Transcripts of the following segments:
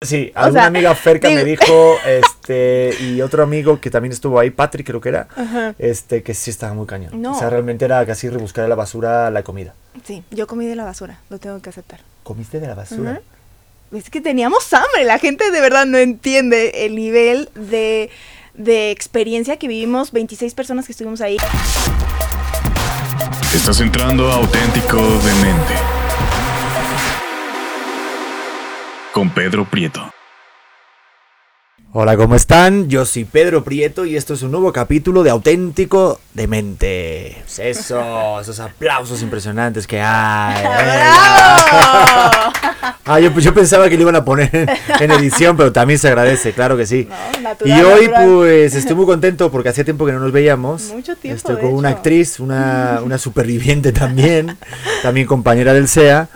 Sí, alguna amiga Ferca me dijo, este, y otro amigo que también estuvo ahí, Patrick creo que era, este, que sí estaba muy cañón. O sea, realmente era casi rebuscar en la basura la comida. Sí, yo comí de la basura, lo tengo que aceptar. ¿Comiste de la basura? Es que teníamos hambre, la gente de verdad no entiende el nivel de, de experiencia que vivimos 26 personas que estuvimos ahí. Estás entrando a auténtico de con Pedro Prieto. Hola, ¿cómo están? Yo soy Pedro Prieto y esto es un nuevo capítulo de Auténtico de Mente. Eso, esos aplausos impresionantes que hay. ah, yo, pensaba que lo iban a poner en, edición, pero también se agradece, claro que sí. y hoy pues estoy muy contento porque hacía tiempo que no nos veíamos. Mucho tiempo. Estoy con una actriz, una, una superviviente también, también compañera del SEA.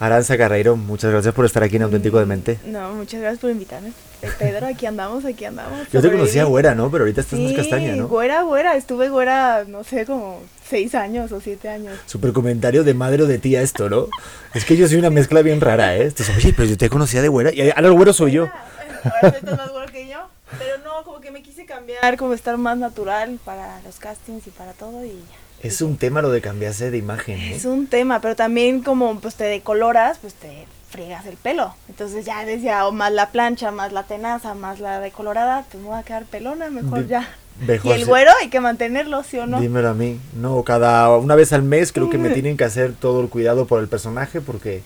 Aranza Carreiro, muchas gracias por estar aquí en Auténtico de Mente. No, muchas gracias por invitarme. Eh, Pedro, aquí andamos, aquí andamos. Yo te conocía güera, ¿no? Pero ahorita estás más castaña, ¿no? güera, güera. Estuve güera, no sé, como seis años o siete años. Super comentario de madre o de tía esto, ¿no? es que yo soy una mezcla bien rara, ¿eh? Entonces, oye, pero yo te conocía de güera. Y ahora el güero soy yo. Ahora estás más güero que yo. Pero no, como que me quise cambiar, como estar más natural para los castings y para todo y ya. Es un tema lo de cambiarse de imagen. Es un tema, pero también como pues te decoloras, pues te friegas el pelo. Entonces ya decía, o más la plancha, más la tenaza, más la decolorada, pues me va a quedar pelona, mejor ya. y el güero hay que mantenerlo, ¿sí o no? Dímelo a mí. No, cada una vez al mes creo que me tienen que hacer todo el cuidado por el personaje porque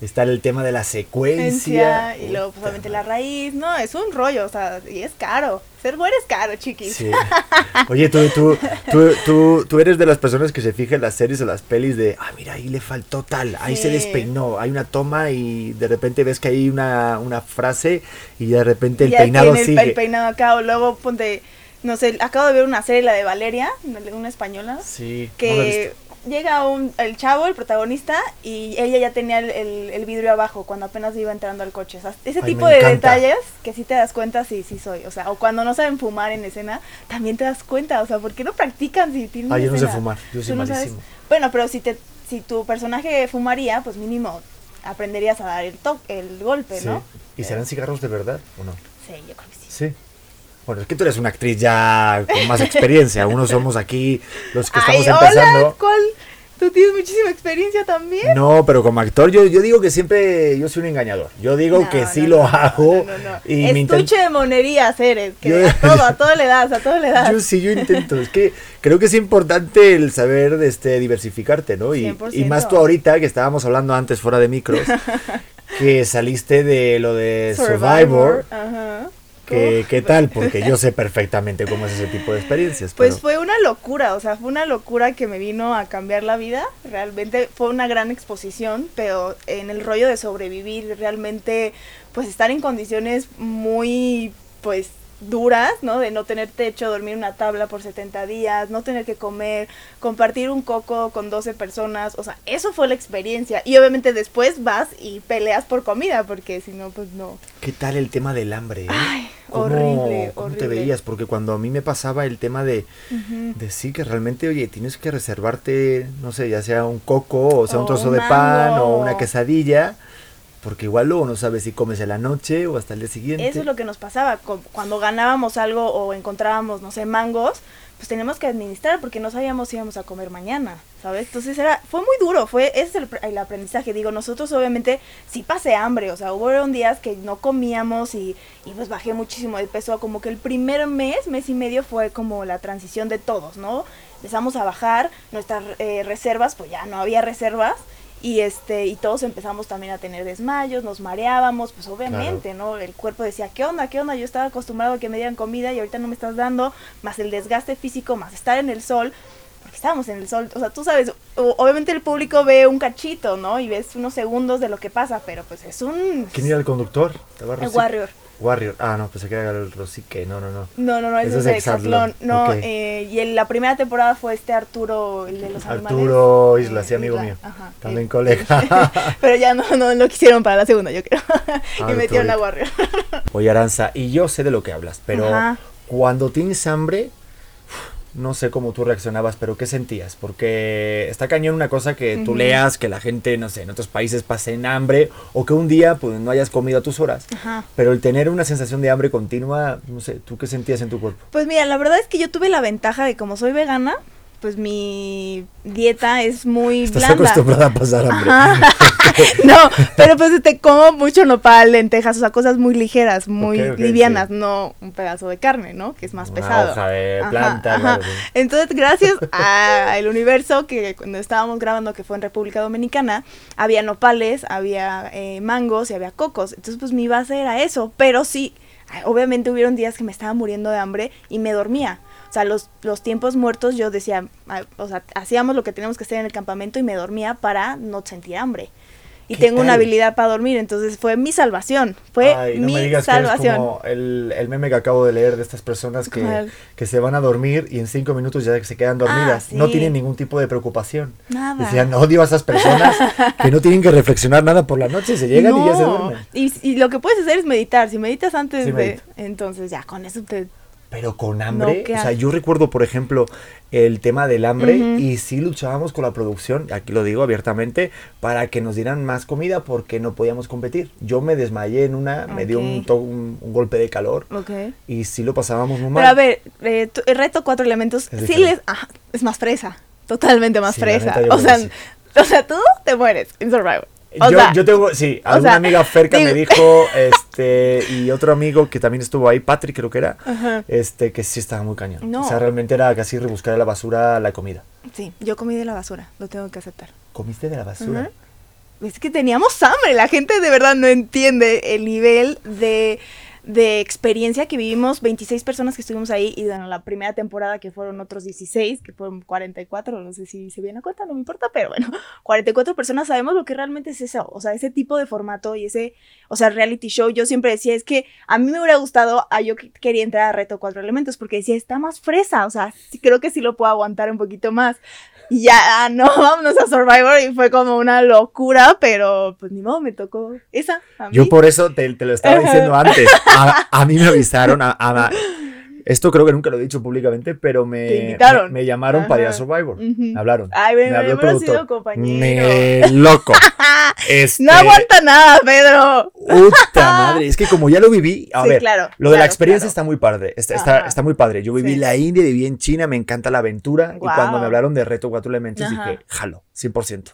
está el tema de la secuencia. Y luego, pues, obviamente, la raíz. No, es un rollo, o sea, y es caro. Ser güero es caro, chiquis. Sí. Oye, tú, tú, tú, tú, tú eres de las personas que se fijan en las series o las pelis de, ah, mira, ahí le faltó tal, ahí se despeinó, hay una toma y de repente ves que hay una, una frase y de repente el peinado sigue. El peinado acá, o luego ponte no sé, acabo de ver una serie, la de Valeria, una española. Sí. Que llega un, el chavo, el protagonista, y ella ya tenía el, el, vidrio abajo cuando apenas iba entrando al coche. O sea, ese tipo de detalles que sí te das cuenta, sí, sí soy. O sea, o cuando no saben fumar en escena, también te das cuenta. O sea, ¿por qué no practican si tienen Ah, yo no sé fumar, yo soy malísimo. Bueno, pero si te si tu personaje fumaría, pues mínimo aprenderías a dar el toque, el golpe, ¿no? ¿Y serán cigarros de verdad o no? Sí, yo creo que sí. Sí. Bueno, es que tú eres una actriz ya con más experiencia. Unos somos aquí los que estamos empezando. Hola, ¿cuál? Tú tienes muchísima experiencia también. No, pero como actor yo, yo digo que siempre yo soy un engañador. Yo digo que sí lo hago. y Estuche de monerías eres. Que a todo, a todo le das, a todo le das. Yo sí, yo intento. Es que creo que es importante el saber este, diversificarte, ¿no? Y, y más tú ahorita, que estábamos hablando antes fuera de micros, que saliste de lo de Survivor. Ajá ¿Qué, tal? Porque yo sé perfectamente cómo es ese tipo de experiencias. Pues fue una locura, o sea, fue una locura que me vino a cambiar la vida. Realmente fue una gran exposición, pero en el rollo de sobrevivir, realmente, pues estar en condiciones muy, pues duras, ¿no? De no tener techo, dormir una tabla por 70 días, no tener que comer, compartir un coco con 12 personas, o sea, eso fue la experiencia. Y obviamente después vas y peleas por comida, porque si no, pues no. ¿Qué tal el tema del hambre? Eh? Ay, horrible, ¿Cómo te veías? Porque cuando a mí me pasaba el tema de, de sí, que realmente, oye, tienes que reservarte, no sé, ya sea un coco, o sea, un trozo de pan, o una quesadilla porque igual luego no sabes si comes en la noche o hasta el día siguiente. Eso es lo que nos pasaba. Cuando ganábamos algo o encontrábamos, no sé, mangos, pues teníamos que administrar porque no sabíamos si íbamos a comer mañana, ¿sabes? Entonces era, fue muy duro, fue, ese es el, aprendizaje. Digo, nosotros obviamente sí pasé hambre, o sea, hubo días que no comíamos y, y pues bajé muchísimo de peso. Como que el primer mes, mes y medio fue como la transición de todos, ¿no? Empezamos a bajar nuestras eh, reservas, pues ya no había reservas y este y todos empezamos también a tener desmayos, nos mareábamos, pues obviamente, ¿no? El cuerpo decía, "¿Qué onda? ¿Qué onda? Yo estaba acostumbrado a que me dieran comida y ahorita no me estás dando", más el desgaste físico, más estar en el sol, porque estábamos en el sol, o sea, tú sabes, obviamente el público ve un cachito, ¿no? Y ves unos segundos de lo que pasa, pero pues es un ¿Quién era el conductor? El Warrior. Warrior. Ah, no, pensé que era el Rosique. No, no, no. No, no, no, ese es Exatlón. No, eh, y en la primera temporada fue este Arturo, el de los animales. Arturo Isla, sí, amigo mío. Ajá, También colega. Pero ya no, no lo quisieron para la segunda, yo creo. y metieron a Warrior. Oye, Aranza, y yo sé de lo que hablas, pero cuando tienes hambre, no sé cómo tú reaccionabas, pero ¿qué sentías? Porque está cañón una cosa que tú leas, que la gente, no sé, en otros países pasen hambre o que un día pues no hayas comido a tus horas. Pero el tener una sensación de hambre continua, no sé, ¿tú qué sentías en tu cuerpo? Pues mira, la verdad es que yo tuve la ventaja de como soy vegana, pues mi dieta es muy Estás acostumbrada a pasar hambre. no, pero pues te como mucho nopal, lentejas, o sea, cosas muy ligeras, muy livianas, no un pedazo de carne, ¿no? Que es más pesado. Hoja de planta, Entonces, gracias al universo que cuando estábamos grabando, que fue en República Dominicana, había nopales, había eh, mangos y había cocos. Entonces, pues mi base era eso, pero sí, obviamente hubieron días que me estaba muriendo de hambre y me dormía. O sea, los, los tiempos muertos yo decía, ah, o sea, hacíamos lo que teníamos que hacer en el campamento y me dormía para no sentir hambre. Y tengo una habilidad para dormir, entonces fue mi salvación. Fue Ay, no mi me digas salvación. Que como el, el, meme que acabo de leer de estas personas que, que, se van a dormir y en cinco minutos ya se quedan dormidas. Ah, no tienen ningún tipo de preocupación. Nada. Decían, odio a esas personas que no tienen que reflexionar nada por la noche, se llegan y ya se duermen. Y, y, lo que puedes hacer es meditar. Si meditas antes de. Entonces ya con eso te pero con hambre, o sea, yo recuerdo, por ejemplo, el tema del hambre y sí luchábamos con la producción, aquí lo digo abiertamente, para que nos dieran más comida porque no podíamos competir. Yo me desmayé en una, me dio un, un, golpe de calor y sí lo pasábamos muy mal. Pero a ver, eh, el reto cuatro elementos, sí les, es más fresa, totalmente más fresa. O sea, o sea, tú te mueres en Survivor yo, yo, tengo, sí, alguna amiga Ferca me dijo, este, y otro amigo que también estuvo ahí, Patrick creo que era, este, que sí estaba muy cañón. O sea, realmente era casi rebuscar de la basura la comida. Sí, yo comí de la basura, lo tengo que aceptar. ¿Comiste de la basura? Es que teníamos hambre, la gente de verdad no entiende el nivel de de experiencia que vivimos, 26 personas que estuvimos ahí y bueno, la primera temporada que fueron otros 16, que fueron 44, no sé si se viene a cuenta, no me importa, pero bueno, 44 personas sabemos lo que realmente es eso, o sea, ese tipo de formato y ese, o sea, reality show, yo siempre decía, es que a mí me hubiera gustado, a ah, yo quería entrar a Reto Cuatro Elementos porque decía, está más fresa, o sea, creo que sí lo puedo aguantar un poquito más, y ya, ah, no, vámonos a Survivor y fue como una locura, pero pues ni modo, me tocó esa. Yo por eso te, lo estaba diciendo antes. A, mí me avisaron, a, esto creo que nunca lo he dicho públicamente, pero me, me, llamaron para ir a Survivor. Me hablaron. Ay, me, me habló el sido compañero. Me loco. Este, no aguanta nada, Pedro. Puta madre. Es que como ya lo viví, a ver, lo de la experiencia está muy padre. Está, está, muy padre. Yo viví la India, viví en China, me encanta la aventura. Y cuando me hablaron de Reto Cuatro Elementos, dije, jalo, 100%.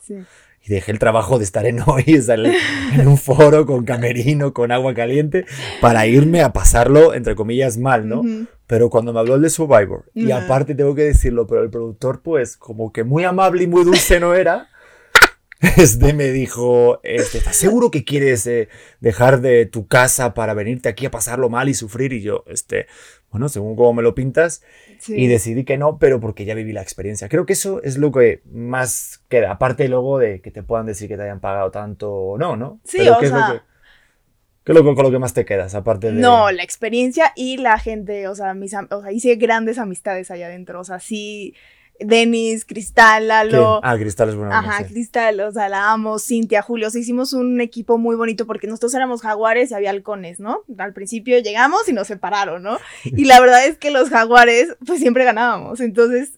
Y dejé el trabajo de estar en hoy, en un foro con camerino, con agua caliente, para irme a pasarlo, entre comillas, mal, ¿no? Pero cuando me habló el de Survivor, y aparte tengo que decirlo, pero el productor, pues, como que muy amable y muy dulce no era. Este me dijo, este, ¿estás seguro que quieres eh, dejar de tu casa para venirte aquí a pasarlo mal y sufrir? Y yo, este, bueno, según cómo me lo pintas, y decidí que no, pero porque ya viví la experiencia. Creo que eso es lo que más queda, aparte luego de que te puedan decir que te hayan pagado tanto o no, ¿no? Sí, o ¿qué sea... ¿Qué es lo, con lo que más te quedas, aparte de...? No, la experiencia y la gente, o sea, mis, o sea, hice grandes amistades allá adentro, o sea, sí Denis, Cristal, Lalo. Ah, Cristal es buena. Ajá, Cristal, o sea, la amo, Cintia, Julio. O sea, hicimos un equipo muy bonito porque nosotros éramos jaguares y había halcones, ¿no? Al principio llegamos y nos separaron, ¿no? Y la verdad es que los jaguares, pues siempre ganábamos. Entonces,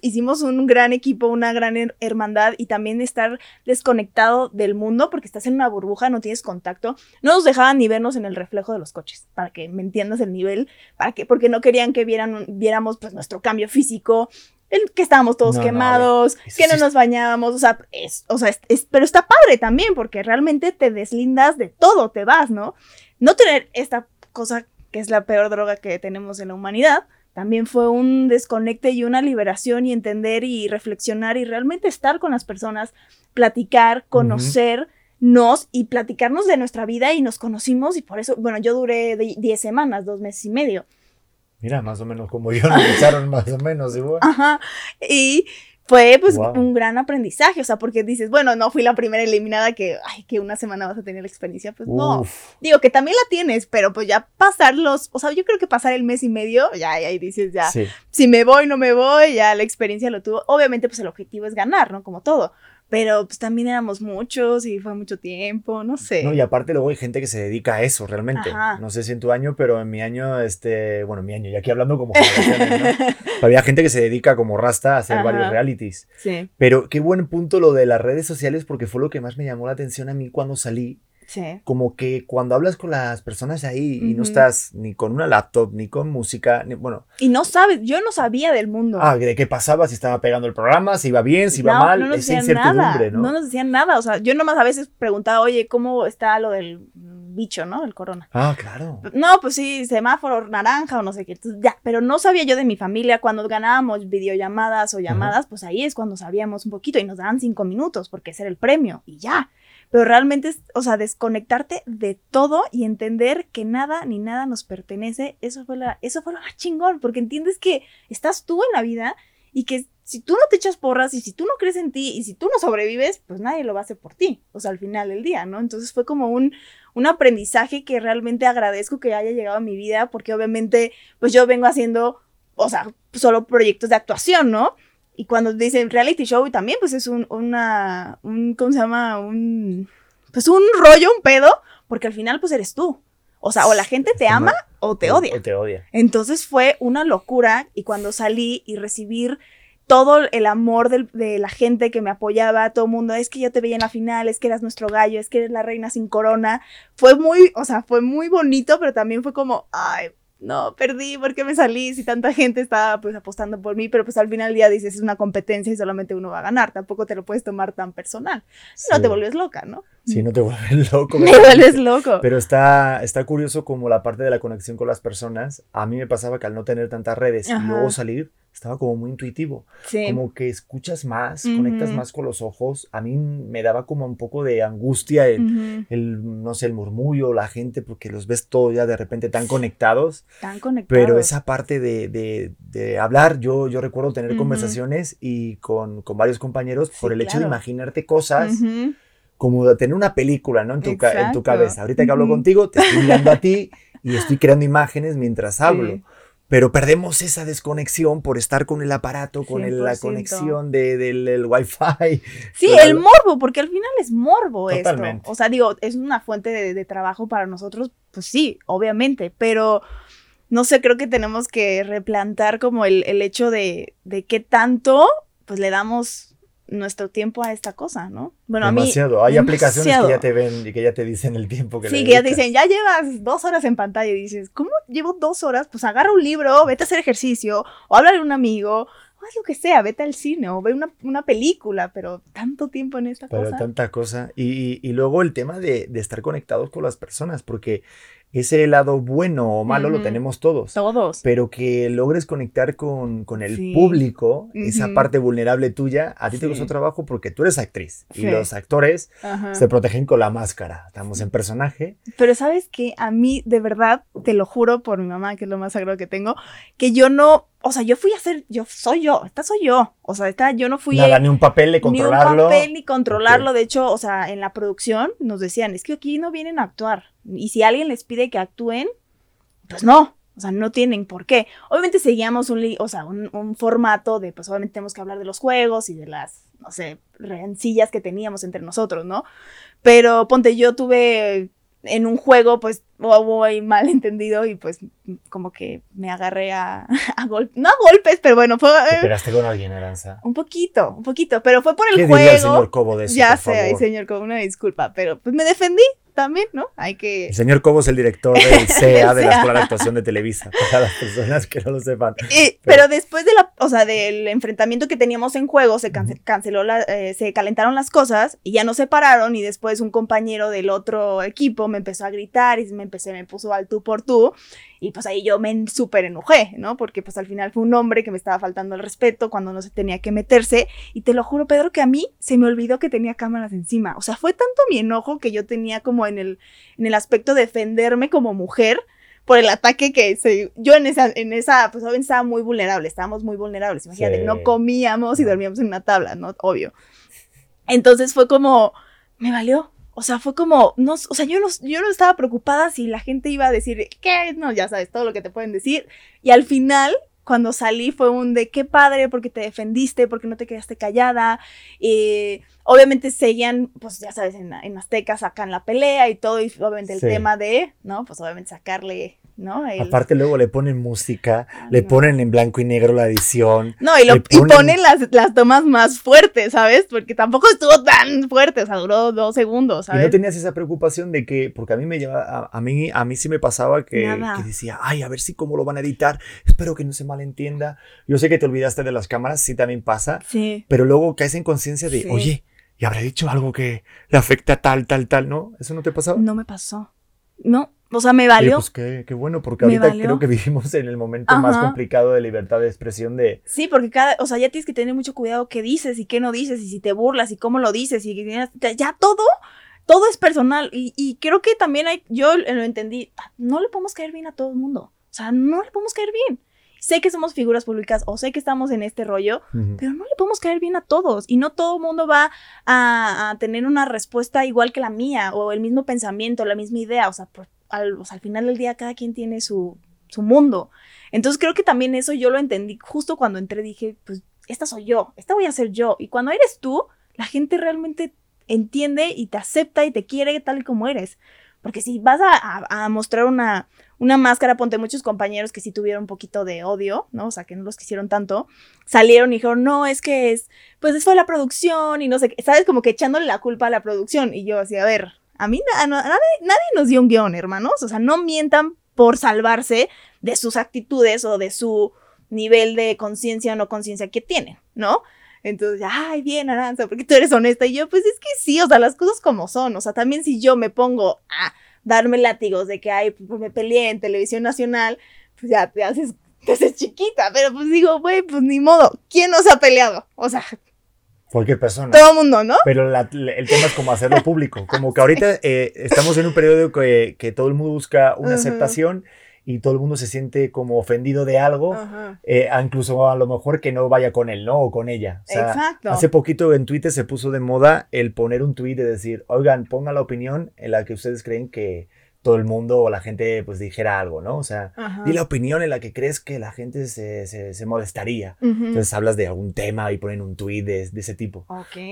hicimos un gran equipo, una gran hermandad y también estar desconectado del mundo porque estás en una burbuja, no tienes contacto. No nos dejaban ni vernos en el reflejo de los coches, para que me entiendas el nivel, para que, porque no querían que vieran, viéramos pues nuestro cambio físico, que estábamos todos quemados, que no nos bañábamos, o sea, es, o sea es, pero está padre también porque realmente te deslindas de todo, te vas, ¿no? No tener esta cosa que es la peor droga que tenemos en la humanidad, también fue un desconecte y una liberación y entender y reflexionar y realmente estar con las personas, platicar, conocernos y platicarnos de nuestra vida y nos conocimos y por eso, bueno, yo duré 10 semanas, dos meses y medio Mira, más o menos como yo, nos echaron más o menos igual. Ajá. Y fue pues un gran aprendizaje, o sea, porque dices, bueno, no fui la primera eliminada que, ay, que una semana vas a tener la experiencia, pues no. Digo que también la tienes, pero pues ya pasar los, o sea, yo creo que pasar el mes y medio, ya ahí dices, ya, si me voy, no me voy, ya la experiencia lo tuvo. Obviamente, pues el objetivo es ganar, ¿no? Como todo. Pero pues también éramos muchos y fue mucho tiempo, no sé. No, y aparte luego hay gente que se dedica a eso realmente. No sé si en tu año, pero en mi año, este, bueno, en mi año, y aquí hablando como ¿no? Había gente que se dedica como rasta a hacer varios realities. Sí. Pero qué buen punto lo de las redes sociales porque fue lo que más me llamó la atención a mí cuando salí como que cuando hablas con las personas ahí y no estás ni con una laptop, ni con música, ni, bueno. Y no sabes, yo no sabía del mundo. Ah, de qué pasaba, si estaba pegando el programa, si iba bien, si iba mal, no esa incertidumbre, ¿no? No nos decían nada, o sea, yo nomás a veces preguntaba, oye, ¿cómo está lo del bicho, ¿no? El corona. Ah, claro. No, pues sí, semáforo naranja o no sé qué. ya, pero no sabía yo de mi familia. Cuando ganábamos videollamadas o llamadas, pues ahí es cuando sabíamos un poquito y nos daban cinco minutos porque ese era el premio y ya pero realmente es, o sea, desconectarte de todo y entender que nada ni nada nos pertenece, eso fue, la, eso fue lo más chingón, porque entiendes que estás tú en la vida y que si tú no te echas porras y si tú no crees en ti y si tú no sobrevives, pues nadie lo va a hacer por ti, o sea, al final del día, ¿no? Entonces fue como un, un aprendizaje que realmente agradezco que haya llegado a mi vida, porque obviamente, pues yo vengo haciendo, o sea, solo proyectos de actuación, ¿no? Y cuando dicen reality show, y también pues es un, una, un, ¿cómo se llama? Un, pues un rollo, un pedo, porque al final pues eres tú. O sea, o la gente te ama o te odia. O te odia. Entonces fue una locura y cuando salí y recibir todo el amor de, la gente que me apoyaba, todo el mundo, es que yo te veía en la final, es que eras nuestro gallo, es que eres la reina sin corona. Fue muy, o sea, fue muy bonito, pero también fue como, ay, no, perdí, ¿por qué me salí? Si tanta gente estaba pues apostando por mí, pero pues al final del día dices, es una competencia y solamente uno va a ganar, tampoco te lo puedes tomar tan personal. No te vuelves loca, ¿no? Sí, no te vuelves loco. Me vuelves loco. Pero está, está curioso como la parte de la conexión con las personas, a mí me pasaba que al no tener tantas redes y luego salir, estaba como muy intuitivo. Como que escuchas más, conectas más con los ojos. A mí me daba como un poco de angustia el, el, no sé, el murmullo, la gente, porque los ves todos ya de repente tan conectados. Tan conectados. Pero esa parte de, de, de hablar, yo, yo recuerdo tener conversaciones y con, con, varios compañeros por el hecho de imaginarte cosas como de tener una película, ¿no? En tu, en tu cabeza. Ahorita que hablo contigo, te estoy mirando a ti y estoy creando imágenes mientras hablo pero perdemos esa desconexión por estar con el aparato, con la conexión de, del wifi. Sí, el morbo, porque al final es morbo Totalmente. esto. O sea, digo, es una fuente de, trabajo para nosotros, pues sí, obviamente, pero no sé, creo que tenemos que replantar como el, el hecho de, de qué tanto pues le damos nuestro tiempo a esta cosa, ¿no? Bueno, demasiado. Hay aplicaciones que ya te ven y que ya te dicen el tiempo que Sí, que ya te dicen, ya llevas dos horas en pantalla y dices, ¿cómo llevo dos horas? Pues agarra un libro, vete a hacer ejercicio, o habla de un amigo, o haz lo que sea, vete al cine o ve una, una película, pero tanto tiempo en esta cosa. Pero tanta cosa. Y, y, luego el tema de, de estar conectados con las personas, porque ese lado bueno o malo lo tenemos todos. Todos. Pero que logres conectar con, el público, esa parte vulnerable tuya, a ti te costó trabajo porque tú eres actriz y los actores se protegen con la máscara. Estamos en personaje. Pero sabes que a mí, de verdad, te lo juro por mi mamá, que es lo más sagrado que tengo, que yo no o sea, yo fui a hacer, yo soy yo, esta soy yo. O sea, esta, yo no fui. Nada, ni un papel de controlarlo. Ni un papel ni controlarlo. De hecho, o sea, en la producción nos decían, es que aquí no vienen a actuar. Y si alguien les pide que actúen, pues no. O sea, no tienen por qué. Obviamente seguíamos un, o sea, un, formato de, pues obviamente tenemos que hablar de los juegos y de las, no sé, rencillas que teníamos entre nosotros, ¿no? Pero ponte, yo tuve en un juego, pues, muy mal entendido y pues como que me agarré a, a golpes, no a golpes, pero bueno, fue... ¿Te pegaste con alguien, Aranza? Un poquito, un poquito, pero fue por el juego. ¿Qué el señor Cobo de eso, Ya sé, señor Cobo, una disculpa, pero pues me defendí, también, ¿no? Hay que... El señor Cobo es el director del CEA de la Escuela de Actuación de Televisa, para las personas que no lo sepan. pero... después de la, o sea, del enfrentamiento que teníamos en juego, se canceló la, eh, se calentaron las cosas y ya nos separaron y después un compañero del otro equipo me empezó a gritar y me empecé, me puso al tú por tú y pues ahí yo me súper enojé, ¿no? Porque pues al final fue un hombre que me estaba faltando el respeto cuando no se tenía que meterse. Y te lo juro, Pedro, que a mí se me olvidó que tenía cámaras encima. O sea, fue tanto mi enojo que yo tenía como en el, en el aspecto de defenderme como mujer por el ataque que se, yo en esa, en esa, pues obviamente estaba muy vulnerable, estábamos muy vulnerables. Imagínate, no comíamos y dormíamos en una tabla, ¿no? Obvio. Entonces fue como, me valió, o sea, fue como, no, o sea, yo no, yo no estaba preocupada si la gente iba a decir, ¿qué? No, ya sabes, todo lo que te pueden decir. Y al final, cuando salí fue un de qué padre porque te defendiste, porque no te quedaste callada. Y obviamente seguían, pues ya sabes, en, en Azteca sacan la pelea y todo, y obviamente el tema de, ¿no? Pues obviamente sacarle ¿no? Aparte luego le ponen música, ah, le ponen en blanco y negro la edición. No, y, lo, ponen... las, las, tomas más fuertes, ¿sabes? Porque tampoco estuvo tan fuerte, o sea, duró dos segundos, ¿sabes? Y no tenías esa preocupación de que, porque a mí me lleva, a, mí, a mí sí me pasaba que, que, decía, ay, a ver si cómo lo van a editar, espero que no se malentienda. Yo sé que te olvidaste de las cámaras, sí también pasa, sí. pero luego caes en conciencia de, oye, y habrá dicho algo que le afecta tal, tal, tal, ¿no? ¿Eso no te pasaba? No me pasó. No, o sea, me valió. pues qué, qué, bueno, porque ahorita creo que vivimos en el momento más complicado de libertad de expresión de... Sí, porque cada, o sea, ya tienes que tener mucho cuidado qué dices y qué no dices, y si te burlas y cómo lo dices, y ya todo, todo es personal. Y, y creo que también hay, yo lo entendí, no le podemos caer bien a todo el mundo. O sea, no le podemos caer bien. Sé que somos figuras públicas o sé que estamos en este rollo, pero no le podemos caer bien a todos y no todo el mundo va a, a, tener una respuesta igual que la mía o el mismo pensamiento, la misma idea. O sea, por, al, al final del día cada quien tiene su, su mundo. Entonces creo que también eso yo lo entendí justo cuando entré, dije, pues esta soy yo, esta voy a ser yo. Y cuando eres tú, la gente realmente entiende y te acepta y te quiere tal como eres. Porque si vas a, mostrar una, una máscara, ponte muchos compañeros que sí tuvieron un poquito de odio, ¿no? O sea, que no los quisieron tanto, salieron y dijeron, no, es que es, pues eso fue la producción y no sé, ¿sabes? Como que echándole la culpa a la producción. Y yo así, a ver, a mí nadie, nos dio un guion, hermanos. O sea, no mientan por salvarse de sus actitudes o de su nivel de conciencia o no conciencia que tienen, ¿no? Entonces, ay, bien, Aranza, porque tú eres honesta. Y yo, pues es que sí, o sea, las cosas como son. O sea, también si yo me pongo a darme látigos de que, ay, pues me peleé en televisión nacional, pues ya te haces, te haces chiquita. Pero pues digo, güey, pues ni modo. ¿Quién nos ha peleado? O sea, Cualquier persona. Todo el mundo, ¿no? Pero el tema es como hacerlo público. Como que ahorita eh, estamos en un periodo que, que, todo el mundo busca una aceptación y todo el mundo se siente como ofendido de algo, eh, incluso a lo mejor que no vaya con él, ¿no? O con ella. Exacto. Hace poquito en Twitter se puso de moda el poner un tweet y decir, oigan, pongan la opinión en la que ustedes creen que, todo el mundo o la gente pues dijera algo, ¿no? O sea, di la opinión en la que crees que la gente se, se, molestaría. Entonces hablas de algún tema y ponen un tweet de, ese tipo.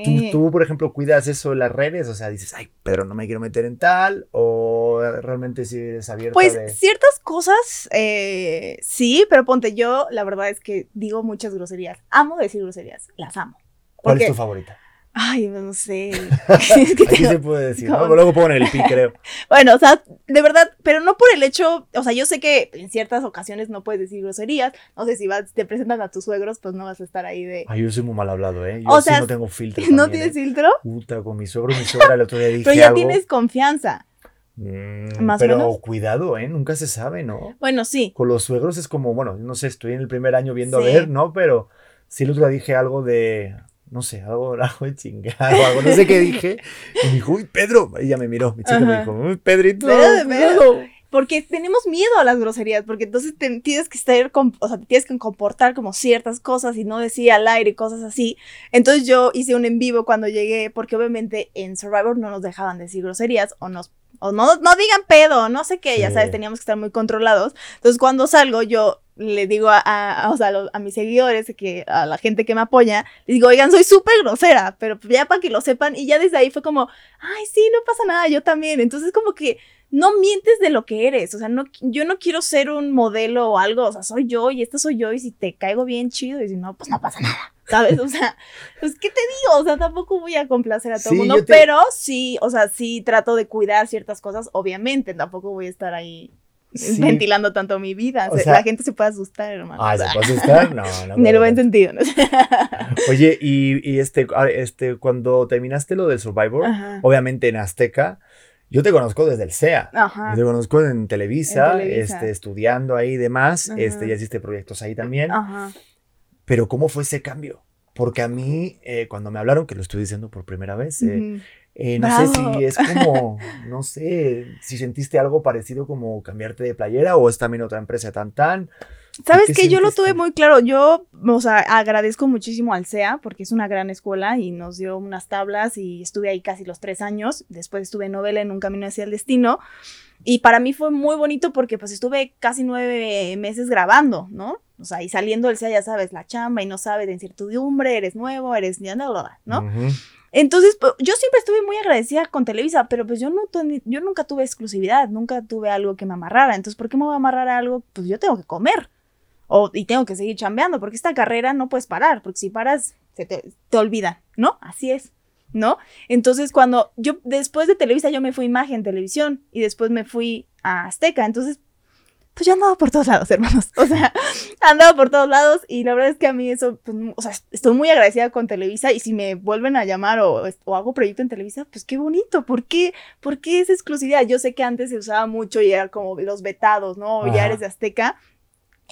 ¿Tú, ¿Tú, por ejemplo, cuidas eso en las redes? O sea, dices, ay, pero no me quiero meter en tal, o realmente si eres abierta Pues ciertas cosas, eh, sí, pero ponte yo, la verdad es que digo muchas groserías. Amo decir groserías, las amo. ¿Cuál es tu favorita? Ay, no sé. Aquí se puede decir, ¿no? Luego ponen el pi, creo. bueno, o sea, de verdad, pero no por el hecho, o sea, yo sé que en ciertas ocasiones no puedes decir groserías. No sé si vas, te presentan a tus suegros, pues no vas a estar ahí de. Ay, yo soy muy mal hablado, ¿eh? Yo sí no tengo filtro. ¿No tienes ¿eh? filtro? Puta, con mi suegro, mi suegra el otro día dije. Pero ya tienes confianza. Mm, Más pero menos? cuidado, ¿eh? Nunca se sabe, ¿no? Bueno, sí. Con los suegros es como, bueno, no sé, estoy en el primer año viendo a ver, ¿no? Pero sí el otro día dije algo de no sé, algo, algo de chingado, algo, no sé qué dije. Y me dijo, uy, Pedro. Y ella me miró, mi chica me dijo, uy, Pedrito. Pedro, Porque tenemos miedo a las groserías, porque entonces tienes que estar, o sea, tienes que comportar como ciertas cosas y no decir al aire cosas así. Entonces yo hice un en vivo cuando llegué, porque obviamente en Survivor no nos dejaban decir groserías o nos o no, no digan pedo, no sé qué, ya sabes, teníamos que estar muy controlados. Entonces, cuando salgo, yo le digo a, a, o sea, a, mis seguidores, que, a la gente que me apoya, les digo, oigan, soy súper grosera, pero ya para que lo sepan, y ya desde ahí fue como, ay, sí, no pasa nada, yo también. Entonces, como que no mientes de lo que eres, o sea, no, yo no quiero ser un modelo o algo, o sea, soy yo y esto soy yo, y si te caigo bien chido, y si no, pues no pasa nada. ¿sabes? O sea, pues, ¿qué te digo? O sea, tampoco voy a complacer a todo el mundo, pero sí, o sea, sí trato de cuidar ciertas cosas, obviamente, tampoco voy a estar ahí ventilando tanto mi vida. O sea, la gente se puede asustar, hermano. Ah, ¿se puede asustar? No, no. En el buen sentido. ¿no? Oye, y, y, este, este, cuando terminaste lo del Survivor, obviamente en Azteca, yo te conozco desde el SEA. Ajá. Yo te conozco en Televisa, Este, estudiando ahí y demás. Este, ya hiciste proyectos ahí también. Ajá. Pero ¿cómo fue ese cambio? Porque a mí, eh, cuando me hablaron, que lo estoy diciendo por primera vez, eh, eh, no sé si es como, no sé, si sentiste algo parecido como cambiarte de playera o es también otra empresa tan tan. ¿Sabes qué? Yo lo tuve muy claro. Yo, o sea, agradezco muchísimo al CEA porque es una gran escuela y nos dio unas tablas y estuve ahí casi los tres años. Después estuve en novela en Un Camino hacia el Destino. Y para mí fue muy bonito porque pues estuve casi nueve meses grabando, ¿no? O sea, y saliendo del CEA ya sabes, la chamba y no sabes de incertidumbre, eres nuevo, eres... ¿no? Entonces, pues, yo siempre estuve muy agradecida con Televisa, pero pues yo, no yo nunca tuve exclusividad, nunca tuve algo que me amarrara. Entonces, ¿por qué me voy a amarrar a algo? Pues yo tengo que comer. O, y tengo que seguir chambeando, porque esta carrera no puedes parar, porque si paras, se te, te olvida, ¿no? Así es, ¿no? Entonces, cuando yo, después de Televisa, yo me fui a Imagen Televisión y después me fui a Azteca. Entonces, pues yo andaba por todos lados, hermanos. O sea, andaba por todos lados y la verdad es que a mí eso, pues, o sea, estoy muy agradecida con Televisa y si me vuelven a llamar o, o, hago proyecto en Televisa, pues qué bonito. ¿Por qué? ¿Por qué esa exclusividad? Yo sé que antes se usaba mucho y era como los vetados, ¿no? Ya eres de Azteca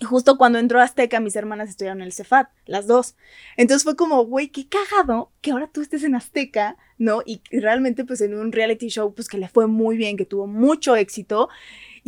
justo cuando entró Azteca, mis hermanas estudiaron en el Cefat, las dos. Entonces fue como, güey, qué cagado que ahora tú estés en Azteca, ¿no? Y, realmente, pues en un reality show, pues que le fue muy bien, que tuvo mucho éxito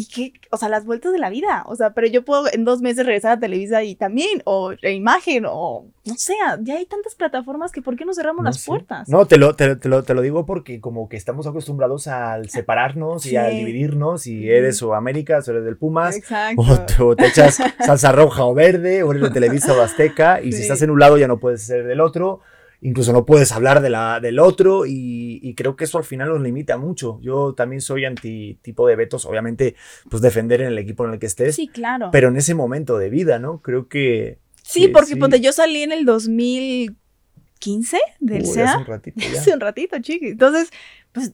y que, o sea, las vueltas de la vida, o sea, pero yo puedo en dos meses regresar a Televisa y también, o imagen, o no sé, ya hay tantas plataformas que ¿por qué no cerramos las puertas? No, te lo, te, lo, te lo digo porque como que estamos acostumbrados al separarnos y al dividirnos, y eres o América, o eres del Pumas, o, te echas salsa roja o verde, o eres de Televisa o Azteca, y si estás en un lado ya no puedes ser del otro incluso no puedes hablar de la, del otro y, creo que eso al final nos limita mucho. Yo también soy anti tipo de vetos, obviamente, pues defender en el equipo en el que estés. Sí, claro. Pero en ese momento de vida, ¿no? Creo que... Sí, porque yo salí en el 2015 del SEA. Hace un ratito. hace un ratito, chiqui. Entonces, pues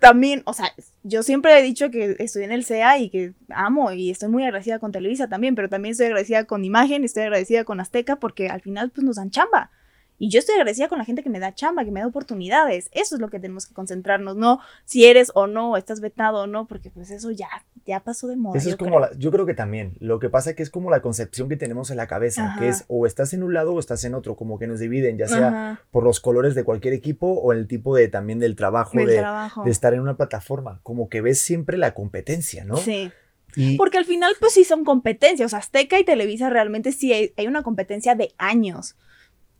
también, o sea, yo siempre he dicho que estoy en el CEA y que amo y estoy muy agradecida con Televisa también, pero también estoy agradecida con Imagen, estoy agradecida con Azteca porque al final pues nos dan chamba. Y yo estoy agradecida con la gente que me da chamba, que me da oportunidades. Eso es lo que tenemos que concentrarnos, no si eres o no, estás vetado o no, porque pues eso ya, ya pasó de moda. Eso es como, yo creo que también, lo que pasa es que es como la concepción que tenemos en la cabeza, que es o estás en un lado o estás en otro, como que nos dividen, ya sea por los colores de cualquier equipo o el tipo de también del trabajo, de, de estar en una plataforma, como que ves siempre la competencia, ¿no? Sí. Porque al final, pues sí son competencias. O sea, Azteca y Televisa realmente sí hay, hay una competencia de años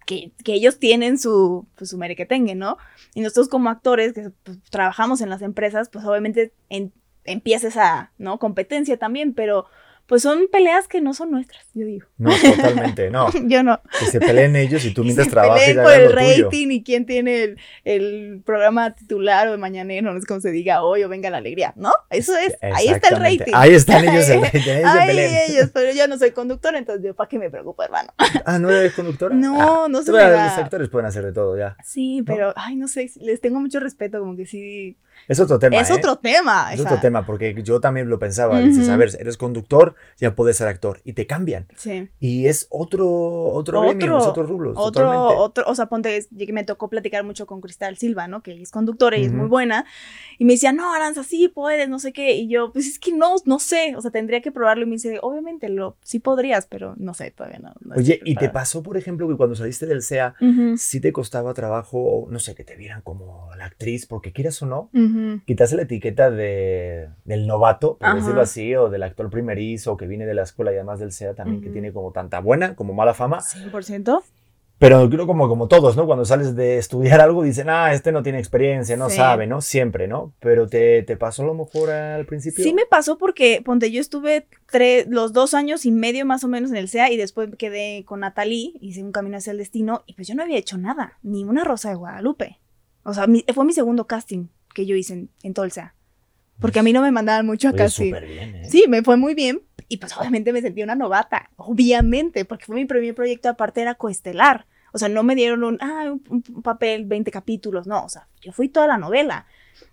que, ellos tienen su, pues, su merequetengue, ¿no? Y nosotros como actores que pues, trabajamos en las empresas, pues obviamente en, empieza esa, ¿no? Competencia también, pero pues son peleas que no son nuestras, yo digo. No, totalmente, no. yo no. Que se peleen ellos y tú mientras trabajas. Por el rating y quién tiene el, el, programa titular o el mañanero, no es como se diga hoy o venga la alegría, ¿no? Eso es, ahí está el rating. Ahí están ellos el rating, ahí, ellos, pero yo no soy conductor, entonces yo, ¿para qué me preocupo, hermano? ah, ¿no eres conductora? No, ah, no sé. Los actores pueden hacer de todo ya. Sí, pero, ay, no sé, les tengo mucho respeto, como que sí es otro tema. Es ¿eh? otro tema. Es otro tema, porque yo también lo pensaba. Dices, a ver, eres conductor, ya puedes ser actor. Y te cambian. Sí. Y es otro, otro, otro es otro rublo. Otro, otro, o sea, ponte, me tocó platicar mucho con Cristal Silva, ¿no? Que es conductora y es muy buena. Y me decía, no, Aranza, sí puedes, no sé qué. Y yo, pues es que no, no sé. O sea, tendría que probarlo. Y me dice, obviamente, lo, sí podrías, pero no sé, todavía no. Oye, ¿y te pasó, por ejemplo, que cuando saliste del SEA, sí te costaba trabajo, no sé, que te vieran como la actriz, porque quieras o no, quitas la etiqueta de, del novato, por decirlo así, o del actor primerizo, que viene de la escuela y además del SEA también, que tiene como tanta buena como mala fama. 100%. Pero creo como, como todos, ¿no? Cuando sales de estudiar algo dicen, ah, este no tiene experiencia, no sabe, ¿no? Siempre, ¿no? Pero te, te, pasó a lo mejor al principio. Sí me pasó porque, ponte, yo estuve tres, los dos años y medio más o menos en el SEA y después quedé con Natalie, hice un camino hacia el destino y pues yo no había hecho nada, ni una rosa de Guadalupe. O sea, fue mi segundo casting que yo hice en, el SEA. Porque a mí no me mandaban mucho a casting. Bien, ¿eh? Sí, me fue muy bien y pues obviamente me sentí una novata, obviamente, porque fue mi primer proyecto, aparte era coestelar. O sea, no me dieron un, ah, un, un papel, 20 capítulos, no, o sea, yo fui toda la novela.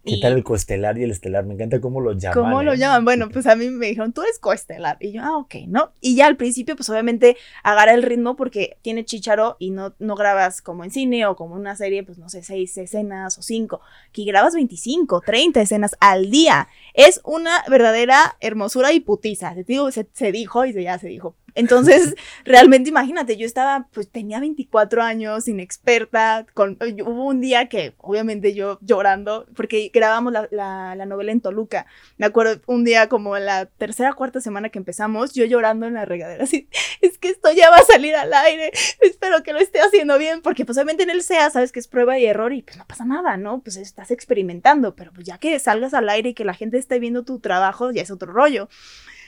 ¿Qué tal el coestelar y el estelar? Me encanta cómo lo llaman. ¿Cómo lo ¿eh? llaman? Bueno, pues a mí me dijeron, tú eres coestelar. Y yo, ah, ok, ¿no? Y ya al principio, pues obviamente agarra el ritmo porque tiene chicharo y no, no grabas como en cine o como una serie, pues no sé, seis escenas o cinco. Aquí grabas 25, 30 escenas al día. Es una verdadera hermosura y putiza. Se, digo, se, dijo y ya se dijo Entonces, realmente imagínate, yo estaba, pues tenía 24 años, inexperta, con, hubo un día que obviamente yo llorando, porque grabamos la, la, novela en Toluca, me acuerdo un día como la tercera cuarta semana que empezamos, yo llorando en la regadera, así, es que esto ya va a salir al aire, espero que lo esté haciendo bien, porque pues obviamente en el SEA sabes que es prueba y error y pues no pasa nada, ¿no? Pues estás experimentando, pero pues ya que salgas al aire y que la gente esté viendo tu trabajo, ya es otro rollo.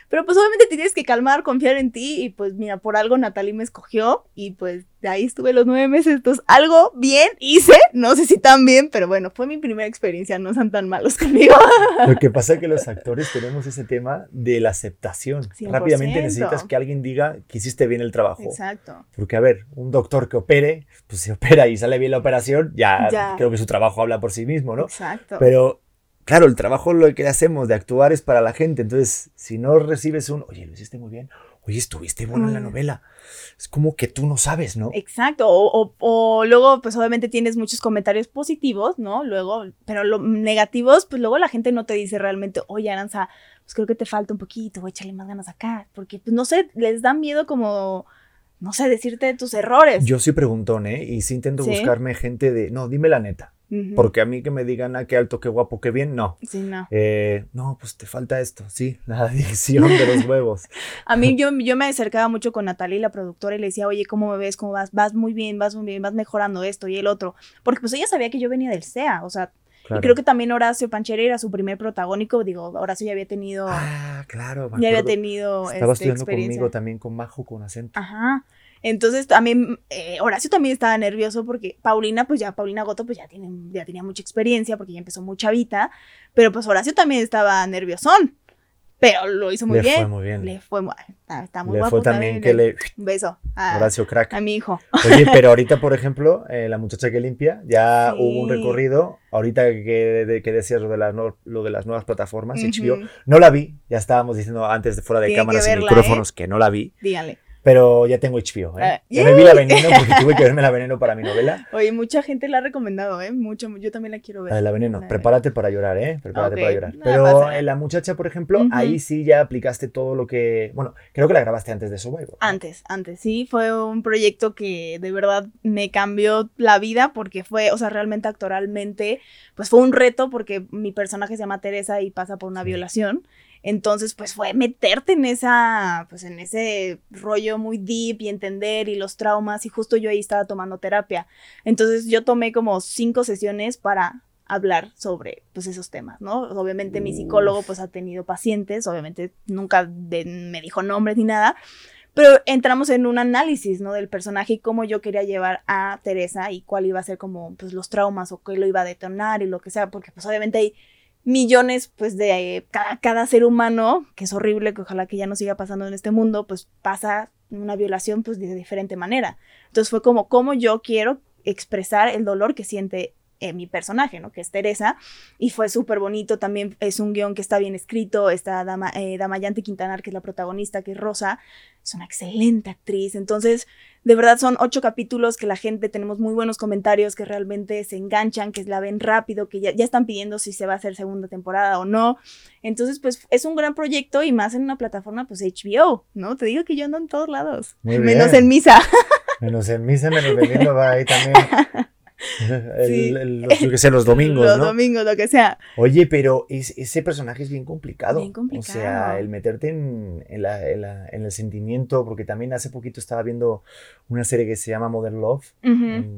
Pero pues obviamente tienes que calmar, confiar en ti y pues mira, por algo Natalie me escogió y pues de ahí estuve los nueve meses. Entonces algo bien hice, no sé si tan bien, pero bueno, fue mi primera experiencia, no son tan malos conmigo. Lo que pasa es que los actores tenemos ese tema de la aceptación. Rápidamente necesitas que alguien diga que hiciste bien el trabajo. Exacto. Porque a ver, un doctor que opere, pues se opera y sale bien la operación, ya, ya. creo que su trabajo habla por sí mismo, ¿no? Exacto. Pero claro, el trabajo lo que hacemos de actuar es para la gente. Entonces, si no recibes un, oye, lo hiciste muy bien, oye, estuviste bueno en la mm. novela, es como que tú no sabes, ¿no? Exacto. O, luego, pues obviamente tienes muchos comentarios positivos, ¿no? Luego, pero los negativos, pues luego la gente no te dice realmente, oye, Aranza, pues creo que te falta un poquito, o échale más ganas acá. Porque, pues no sé, les da miedo como no sé, decirte tus errores. Yo sí preguntón, ¿eh? Y sí intento buscarme gente de, no, dime la neta. Porque a mí que me digan, ah, qué alto, qué guapo, qué bien, no. Sí, no. Eh, no, pues te falta esto, sí, la adicción de los huevos. a mí yo, yo me acercaba mucho con Natalia, la productora, y le decía, oye, ¿cómo me ves? ¿Cómo vas? Vas muy bien, vas muy bien, vas mejorando esto y el otro. Porque pues ella sabía que yo venía del SEA, o sea, Y creo que también Horacio Pancheri era su primer protagónico. Digo, Horacio ya había tenido. Ah, claro. Ya había tenido. Estaba este, estudiando conmigo también con Majo con acento. Ajá. Entonces también, eh, Horacio también estaba nervioso porque Paulina, pues ya, Paulina Goto, pues ya, tiene, ya tenía mucha experiencia porque ya empezó muy chavita, pero pues Horacio también estaba nerviosón. Pero lo hizo muy le bien. Fue muy bien. Le fue muy está, muy le guapo fue también, que le. Un beso. A, Horacio Crack. A mi hijo. Oye, pero ahorita, por ejemplo, eh, la muchacha que limpia, ya hubo un recorrido. Ahorita que, que decías lo de, las lo de las nuevas plataformas, HBO, no la vi. Ya estábamos diciendo antes de fuera de cámaras y micrófonos ¿eh? que no la vi. Dígale. Pero ya tengo HBO, ¿eh? Ah, ya me vi la veneno porque tuve que verme la veneno para mi novela. Oye, mucha gente la ha recomendado, ¿eh? Mucho, yo también la quiero ver. La de la veneno. Prepárate para llorar, ¿eh? Prepárate para llorar. Pero en la muchacha, por ejemplo, ahí sí ya aplicaste todo lo que. Bueno, creo que la grabaste antes de Survivor. Antes, antes, sí. Fue un proyecto que de verdad me cambió la vida porque fue, o sea, realmente actoralmente, pues fue un reto porque mi personaje se llama Teresa y pasa por una violación. Entonces, pues fue meterte en esa, pues en ese rollo muy deep y entender y los traumas y justo yo ahí estaba tomando terapia. Entonces yo tomé como cinco sesiones para hablar sobre pues esos temas, ¿no? Obviamente mi psicólogo pues ha tenido pacientes, obviamente nunca me dijo nombres ni nada, pero entramos en un análisis, ¿no? Del personaje y cómo yo quería llevar a Teresa y cuál iba a ser como pues los traumas o qué lo iba a detonar y lo que sea, porque pues obviamente hay millones pues de cada, ser humano, que es horrible, que ojalá que ya no siga pasando en este mundo, pues pasa una violación pues de diferente manera. Entonces fue como, como yo quiero expresar el dolor que siente eh, mi personaje, ¿no? Que es Teresa, y fue súper bonito, también es un guion que está bien escrito, está Dama, eh, Damayante Quintanar, que es la protagonista, que es Rosa, es una excelente actriz, entonces, de verdad son ocho capítulos que la gente, tenemos muy buenos comentarios, que realmente se enganchan, que la ven rápido, que ya, ya están pidiendo si se va a hacer segunda temporada o no, entonces, pues, es un gran proyecto y más en una plataforma, pues, HBO, ¿no? Te digo que yo ando en todos lados, menos en misa. Menos en misa, menos vendiendo, va ahí también. el, los, que sé, los domingos, los domingos, lo que sea. Oye, pero ese personaje es bien complicado. O sea, el meterte en, el sentimiento, porque también hace poquito estaba viendo una serie que se llama Modern Love.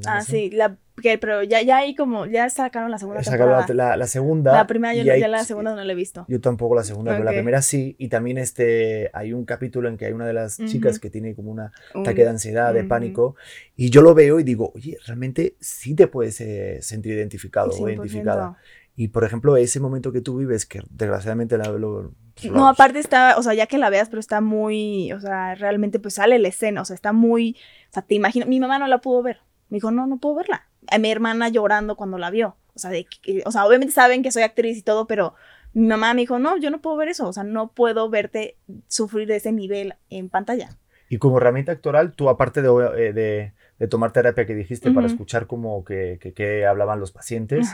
Ah, sí, la pero ya, ya ahí como, ya sacaron la segunda sacaron La, la, segunda. La primera yo no, ya la segunda no la he visto. Yo tampoco la segunda, pero la primera sí. Y también este, hay un capítulo en que hay una de las chicas que tiene como un ataque de ansiedad, de pánico. Y yo lo veo y digo, oye, realmente sí te puedes eh, sentir identificado o identificada. Y por ejemplo, ese momento que tú vives, que desgraciadamente la, lo, no, aparte está, o sea, ya que la veas, pero está muy, o sea, realmente pues sale la escena, o sea, está muy, o sea, te imagino, mi mamá no la pudo ver, me dijo, no, no puedo verla a mi hermana llorando cuando la vio. O sea, de, o sea, obviamente saben que soy actriz y todo, pero mi mamá me dijo, no, yo no puedo ver eso. O sea, no puedo verte sufrir de ese nivel en pantalla. Y como herramienta actoral, tú aparte de, eh, de tomar terapia que dijiste para escuchar como que, que, hablaban los pacientes,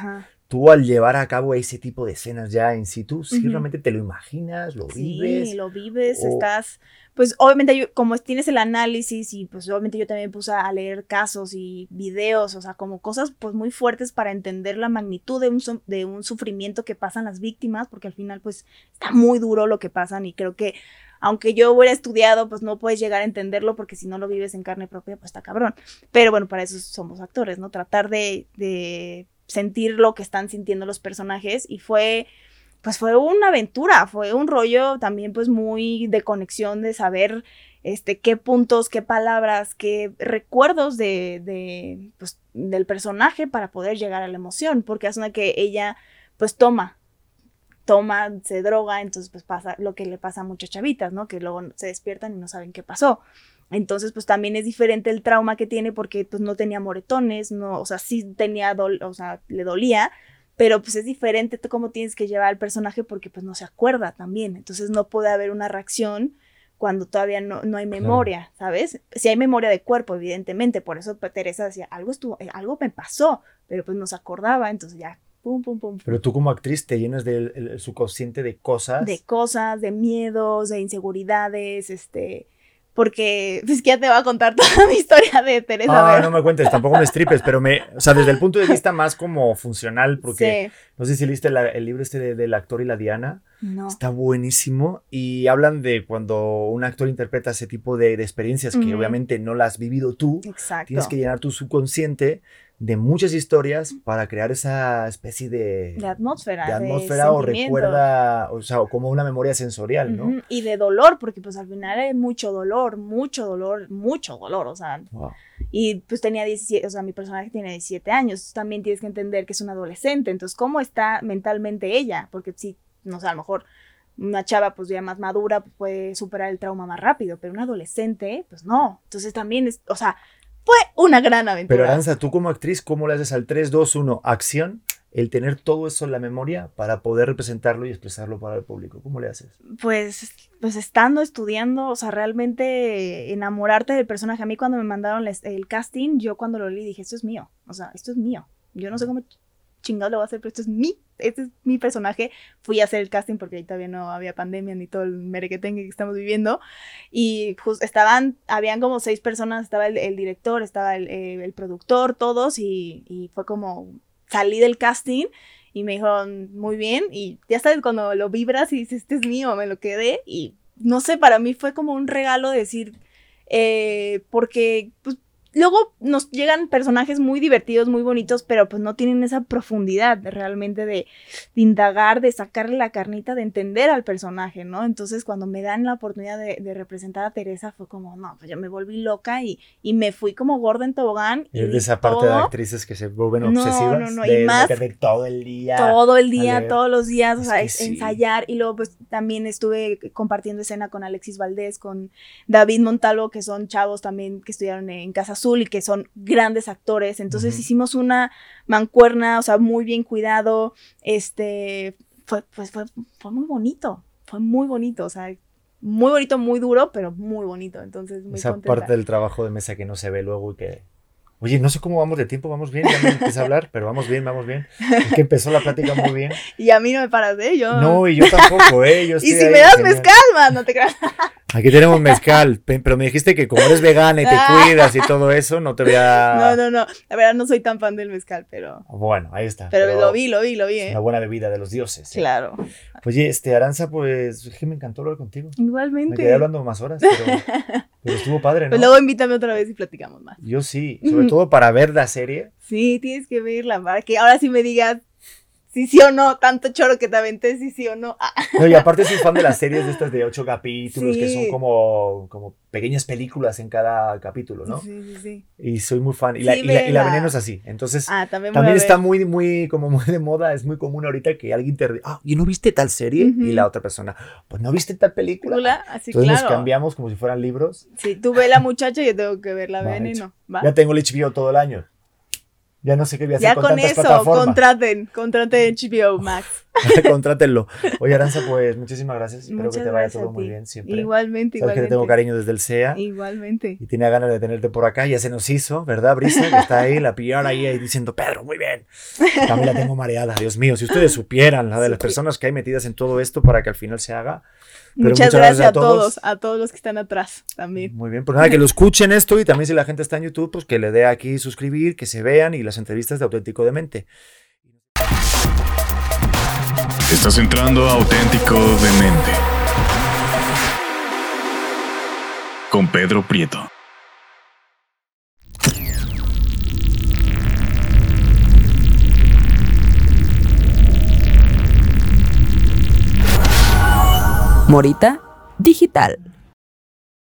tú al llevar a cabo ese tipo de escenas ya en situ, si realmente te lo imaginas, lo vives. Sí, lo vives, estás, pues obviamente como tienes el análisis y pues obviamente yo también puse a leer casos y videos, o sea, como cosas pues muy fuertes para entender la magnitud de un, de un sufrimiento que pasan las víctimas, porque al final pues está muy duro lo que pasan y creo que aunque yo hubiera estudiado, pues no puedes llegar a entenderlo porque si no lo vives en carne propia, pues está cabrón. Pero bueno, para eso somos actores, ¿no? Tratar de, de sentir lo que están sintiendo los personajes y fue pues fue una aventura, fue un rollo también pues muy de conexión, de saber este, qué puntos, qué palabras, qué recuerdos de, de pues, del personaje para poder llegar a la emoción, porque es una que ella pues toma toma, se droga, entonces pues pasa lo que le pasa a muchas chavitas, ¿no? Que luego se despiertan y no saben qué pasó. Entonces, pues también es diferente el trauma que tiene porque pues no tenía moretones, no, o sea, sí tenía, o sea, le dolía, pero pues es diferente cómo tienes que llevar al personaje porque pues no se acuerda también. Entonces no puede haber una reacción cuando todavía no, no hay memoria, ¿sabes? Si hay memoria de cuerpo, evidentemente, por eso Teresa decía, algo estuvo, eh, algo me pasó, pero pues no se acordaba, entonces ya pero tú como actriz te llenas del subconsciente de cosas. De cosas, de miedos, de inseguridades, este... Porque, pues que ya te voy a contar toda mi historia de Teresa. Ah, no me cuentes, tampoco me stripes, pero me, o sea, desde el punto de vista más como funcional, porque no sé si leíste el libro este del actor y la Diana. No. Está buenísimo y hablan de cuando un actor interpreta ese tipo de, experiencias que obviamente no las has vivido tú. Exacto. Tienes que llenar tu subconsciente de muchas historias para crear esa especie de, de atmósfera. De atmósfera o recuerda, o sea, como una memoria sensorial, ¿no? Y de dolor, porque pues al final hay mucho dolor, mucho dolor, mucho dolor, o sea. Y pues tenía 17, o sea, mi personaje tiene 17 años, también tienes que entender que es un adolescente, entonces, ¿cómo está mentalmente ella? Porque si, no sé, a lo mejor una chava pues ya más madura puede superar el trauma más rápido, pero un adolescente, pues no. Entonces también es, o sea, fue una gran aventura. Pero Aranza, tú como actriz, ¿cómo le haces al 3, 2, 1, acción? El tener todo eso en la memoria para poder representarlo y expresarlo para el público. ¿Cómo le haces? Pues, pues estando estudiando, o sea, realmente enamorarte del personaje. A mí cuando me mandaron el casting, yo cuando lo leí dije, esto es mío. O sea, esto es mío. Yo no sé cómo chingado lo voy a hacer, pero esto es mi, este es mi personaje. Fui a hacer el casting porque ahí todavía no había pandemia ni todo el merequetengue que estamos viviendo. Y pues estaban, habían como seis personas, estaba el, director, estaba eh, el, productor, todos, y, y, fue como, salí del casting y me dijeron, muy bien, y ya sabes, cuando lo vibras y dices, este es mío, me lo quedé, y no sé, para mí fue como un regalo decir, eh, porque pues, luego nos llegan personajes muy divertidos, muy bonitos, pero pues no tienen esa profundidad realmente de, indagar, de sacarle la carnita, de entender al personaje, ¿no? Entonces cuando me dan la oportunidad de, representar a Teresa fue como, no, pues yo me volví loca y, y me fui como gorda en tobogán. Y, de esa parte de actrices que se vuelven obsesivas. No, no, no, y más. todo el día. Todo el día, todos los días, o sea, ensayar. Y luego pues también estuve compartiendo escena con Alexis Valdés, con David Montalvo, que son chavos también que estudiaron en Casa y que son grandes actores. Entonces hicimos una mancuerna, o sea, muy bien cuidado. Este, fue, pues fue, fue muy bonito, fue muy bonito, o sea, muy bonito, muy duro, pero muy bonito. Entonces, muy Esa parte del trabajo de mesa que no se ve luego y que Oye, no sé cómo vamos de tiempo, vamos bien, ya me empecé a hablar, pero vamos bien, vamos bien. que empezó la plática muy bien. Y a mí no me paras de ello. No, y yo tampoco, ¿eh? Yo y si me das mezcal, man, no te creas. Aquí tenemos mezcal, pero me dijiste que como eres vegana y te cuidas y todo eso, no te voy a... No, no, no, la verdad no soy tan fan del mezcal, pero... Bueno, ahí está. Pero, lo vi, lo vi, lo vi, ¿eh? Una buena bebida de los dioses. ¿eh? Claro. Oye, este, Aranza, pues, es que me encantó hablar contigo. Igualmente. Me quedé hablando más horas, pero, pero estuvo padre, ¿no? Pues luego invítame otra vez y platicamos más. Yo sí, sobre todo para ver la serie. Sí, tienes que verla, para que ahora sí me digas sí, sí o no, tanto choro que te aventé, sí, sí o no. Ah. No, y aparte soy fan de las series de estas de ocho capítulos, que son como, como pequeñas películas en cada capítulo, ¿no? Sí, sí, sí. Y soy muy fan. Y, la, y, la, veneno es así. Entonces, ah, también, está muy, muy, como muy de moda, es muy común ahorita que alguien te ah, ¿y no viste tal serie? Y la otra persona, pues no viste tal película. Así, Entonces nos cambiamos como si fueran libros. Sí, tú ve la muchacha y yo tengo que ver la veneno. Ya tengo el HBO todo el año. Ya no sé qué voy a hacer ya con, eso, contraten, contraten HBO Max. Contrátenlo. Oye, Aranza, pues muchísimas gracias. Espero que te vaya todo muy bien siempre. Igualmente, Sabes igualmente. que te tengo cariño desde el SEA. Igualmente. Y tenía ganas de tenerte por acá. Ya se nos hizo, ¿verdad, Brisa? Que está ahí, la pillaron ahí, ahí diciendo, Pedro, muy bien. También la tengo mareada, Dios mío. Si ustedes supieran la de las personas que hay metidas en todo esto para que al final se haga. Muchas, gracias, a, todos, a todos los que están atrás también. Muy bien, pues nada, que lo escuchen esto y también si la gente está en YouTube, pues que le dé aquí suscribir, que se vean y las entrevistas de Auténtico de Mente. Estás entrando a Auténtico Demente. Con Pedro Prieto. Morita Digital.